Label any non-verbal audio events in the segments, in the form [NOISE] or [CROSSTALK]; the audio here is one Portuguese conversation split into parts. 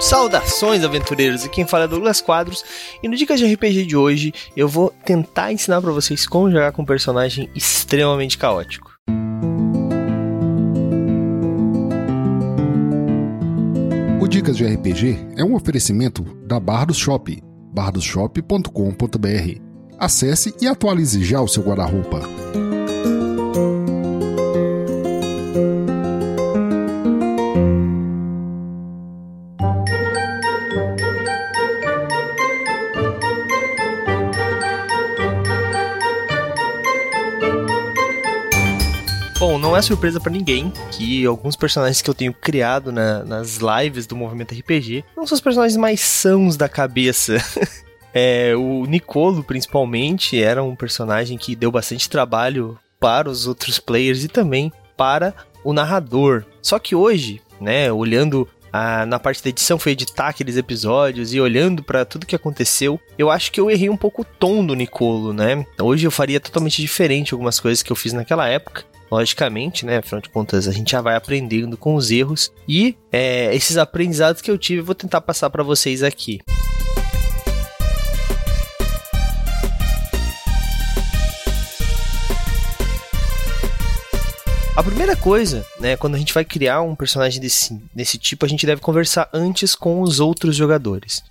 Saudações, aventureiros! Aqui quem fala é Douglas Quadros e no Dicas de RPG de hoje eu vou tentar ensinar para vocês como jogar com um personagem extremamente caótico. O Dicas de RPG é um oferecimento da Bardos Shop, bardosshop.com.br. Acesse e atualize já o seu guarda-roupa. Não é surpresa para ninguém que alguns personagens que eu tenho criado na, nas lives do Movimento RPG não são os personagens mais sãos da cabeça. [LAUGHS] é, o Nicolo, principalmente, era um personagem que deu bastante trabalho para os outros players e também para o narrador. Só que hoje, né, olhando na parte da edição foi editar aqueles episódios e olhando para tudo que aconteceu, eu acho que eu errei um pouco o tom do Nicolo, né? Hoje eu faria totalmente diferente algumas coisas que eu fiz naquela época. Logicamente, né? Afinal de contas, a gente já vai aprendendo com os erros e é, esses aprendizados que eu tive eu vou tentar passar para vocês aqui. A primeira coisa, né, quando a gente vai criar um personagem desse, desse tipo, a gente deve conversar antes com os outros jogadores.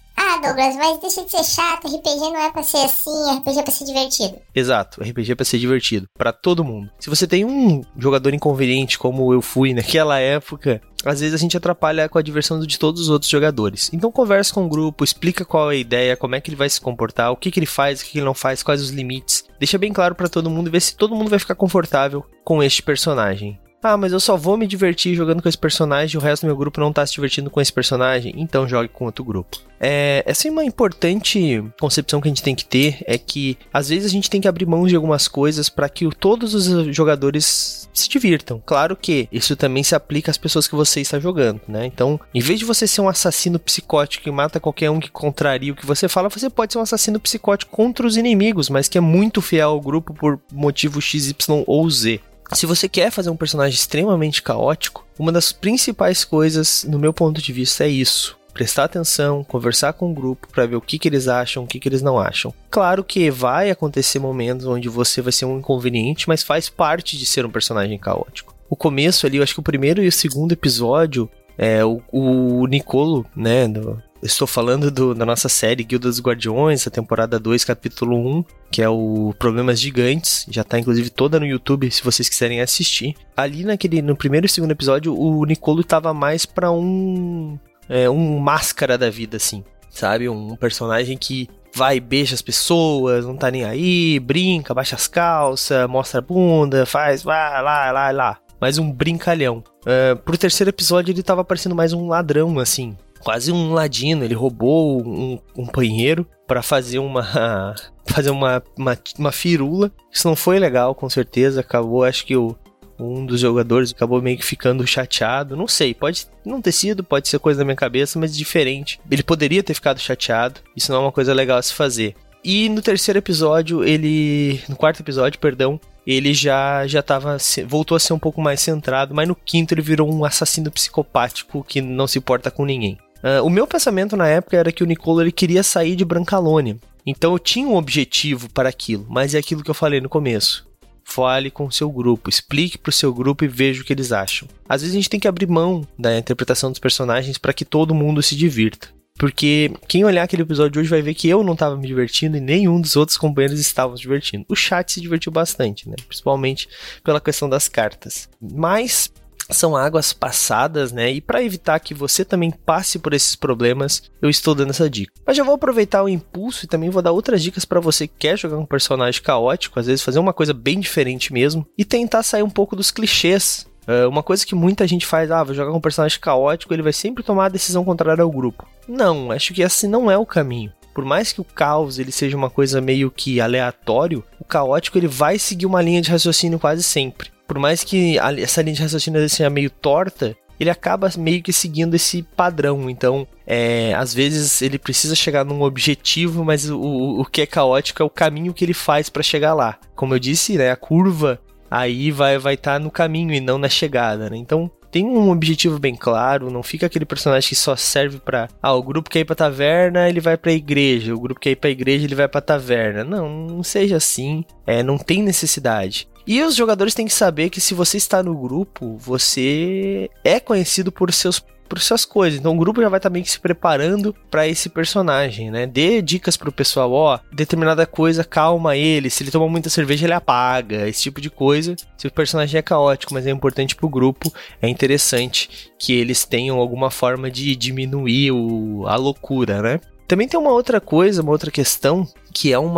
Douglas, mas deixa de ser chato, RPG não é pra ser assim, RPG é pra ser divertido. Exato, RPG é pra ser divertido, para todo mundo. Se você tem um jogador inconveniente, como eu fui naquela época, às vezes a gente atrapalha com a diversão de todos os outros jogadores. Então conversa com o grupo, explica qual é a ideia, como é que ele vai se comportar, o que, que ele faz, o que, que ele não faz, quais os limites. Deixa bem claro para todo mundo e vê se todo mundo vai ficar confortável com este personagem. Ah, mas eu só vou me divertir jogando com esse personagem, o resto do meu grupo não tá se divertindo com esse personagem, então jogue com outro grupo. É, essa é uma importante concepção que a gente tem que ter, é que às vezes a gente tem que abrir mão de algumas coisas para que todos os jogadores se divirtam. Claro que isso também se aplica às pessoas que você está jogando, né? Então, em vez de você ser um assassino psicótico que mata qualquer um que contraria o que você fala, você pode ser um assassino psicótico contra os inimigos, mas que é muito fiel ao grupo por motivo X, Y ou Z. Se você quer fazer um personagem extremamente caótico, uma das principais coisas, no meu ponto de vista, é isso. Prestar atenção, conversar com o grupo para ver o que, que eles acham, o que, que eles não acham. Claro que vai acontecer momentos onde você vai ser um inconveniente, mas faz parte de ser um personagem caótico. O começo ali, eu acho que o primeiro e o segundo episódio, é, o, o Nicolo, né, do, Estou falando do, da nossa série Guilda dos Guardiões, a temporada 2, capítulo 1, que é o Problemas Gigantes. Já tá inclusive toda no YouTube se vocês quiserem assistir. Ali naquele no primeiro e segundo episódio, o Nicolo tava mais para um é, um máscara da vida assim, sabe? Um personagem que vai beija as pessoas, não tá nem aí, brinca, baixa as calças, mostra a bunda, faz, vai lá, lá, lá. Mais um brincalhão. Uh, pro terceiro episódio ele tava parecendo mais um ladrão, assim quase um ladino. Ele roubou um, um banheiro para fazer uma [LAUGHS] fazer uma, uma, uma firula. Isso não foi legal, com certeza. Acabou, acho que o, um dos jogadores acabou meio que ficando chateado. Não sei, pode não ter sido, pode ser coisa da minha cabeça, mas diferente. Ele poderia ter ficado chateado. Isso não é uma coisa legal a se fazer. E no terceiro episódio, ele. No quarto episódio, perdão, ele já já tava voltou a ser um pouco mais centrado, mas no quinto ele virou um assassino psicopático que não se importa com ninguém. Uh, o meu pensamento na época era que o Nicolo ele queria sair de Brancalônia. Então eu tinha um objetivo para aquilo, mas é aquilo que eu falei no começo. Fale com o seu grupo, explique para o seu grupo e veja o que eles acham. Às vezes a gente tem que abrir mão da interpretação dos personagens para que todo mundo se divirta. Porque quem olhar aquele episódio de hoje vai ver que eu não estava me divertindo e nenhum dos outros companheiros estavam se divertindo. O chat se divertiu bastante, né? Principalmente pela questão das cartas. Mas são águas passadas, né? E para evitar que você também passe por esses problemas, eu estou dando essa dica. Mas já vou aproveitar o impulso e também vou dar outras dicas para você que quer jogar um personagem caótico, às vezes fazer uma coisa bem diferente mesmo e tentar sair um pouco dos clichês. Uh, uma coisa que muita gente faz, ah, vou jogar com um personagem caótico, ele vai sempre tomar a decisão contrária ao grupo. Não, acho que esse não é o caminho por mais que o caos ele seja uma coisa meio que aleatório, o caótico ele vai seguir uma linha de raciocínio quase sempre por mais que a, essa linha de raciocínio seja meio torta, ele acaba meio que seguindo esse padrão. Então, é, às vezes ele precisa chegar num objetivo, mas o, o que é caótico é o caminho que ele faz para chegar lá. Como eu disse, né, a curva aí vai vai estar tá no caminho e não na chegada, né? Então tem um objetivo bem claro, não fica aquele personagem que só serve para ah, o grupo que ir pra taverna, ele vai pra igreja, o grupo que ir pra igreja, ele vai pra taverna. Não, não seja assim, é, não tem necessidade. E os jogadores têm que saber que se você está no grupo, você é conhecido por seus por suas coisas. Então o grupo já vai meio que se preparando para esse personagem, né? Dê dicas pro pessoal, ó, determinada coisa calma ele, se ele tomar muita cerveja ele apaga, esse tipo de coisa. Se o personagem é caótico, mas é importante pro grupo, é interessante que eles tenham alguma forma de diminuir o, a loucura, né? Também tem uma outra coisa, uma outra questão, que é um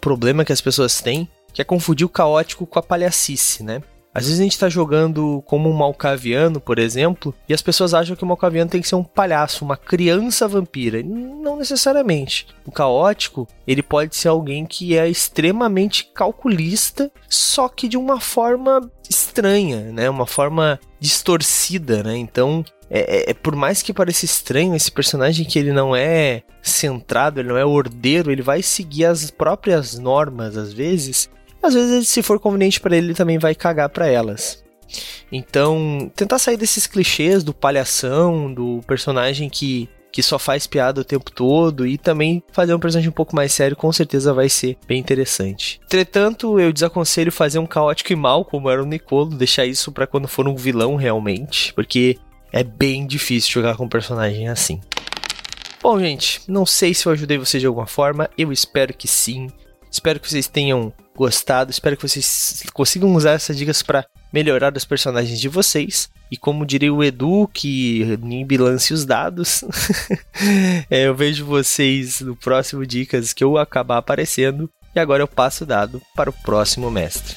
problema que as pessoas têm, que é confundir o caótico com a palhacice, né? Às vezes a gente tá jogando como um malcaviano, por exemplo, e as pessoas acham que o malcaviano tem que ser um palhaço, uma criança vampira. Não necessariamente. O caótico, ele pode ser alguém que é extremamente calculista, só que de uma forma estranha, né? Uma forma distorcida, né? Então, é, é, é, por mais que pareça estranho, esse personagem que ele não é centrado, ele não é ordeiro, ele vai seguir as próprias normas às vezes, às vezes, se for conveniente para ele, ele também vai cagar para elas. Então, tentar sair desses clichês do palhação, do personagem que, que só faz piada o tempo todo e também fazer um personagem um pouco mais sério, com certeza vai ser bem interessante. Entretanto, eu desaconselho fazer um caótico e mal, como era o Nicolo, deixar isso para quando for um vilão realmente, porque é bem difícil jogar com um personagem assim. Bom, gente, não sei se eu ajudei vocês de alguma forma, eu espero que sim. Espero que vocês tenham gostado. Espero que vocês consigam usar essas dicas para melhorar os personagens de vocês. E como diria o Edu, que Nimbi lance os dados, [LAUGHS] é, eu vejo vocês no próximo Dicas que eu acabar aparecendo. E agora eu passo o dado para o próximo mestre.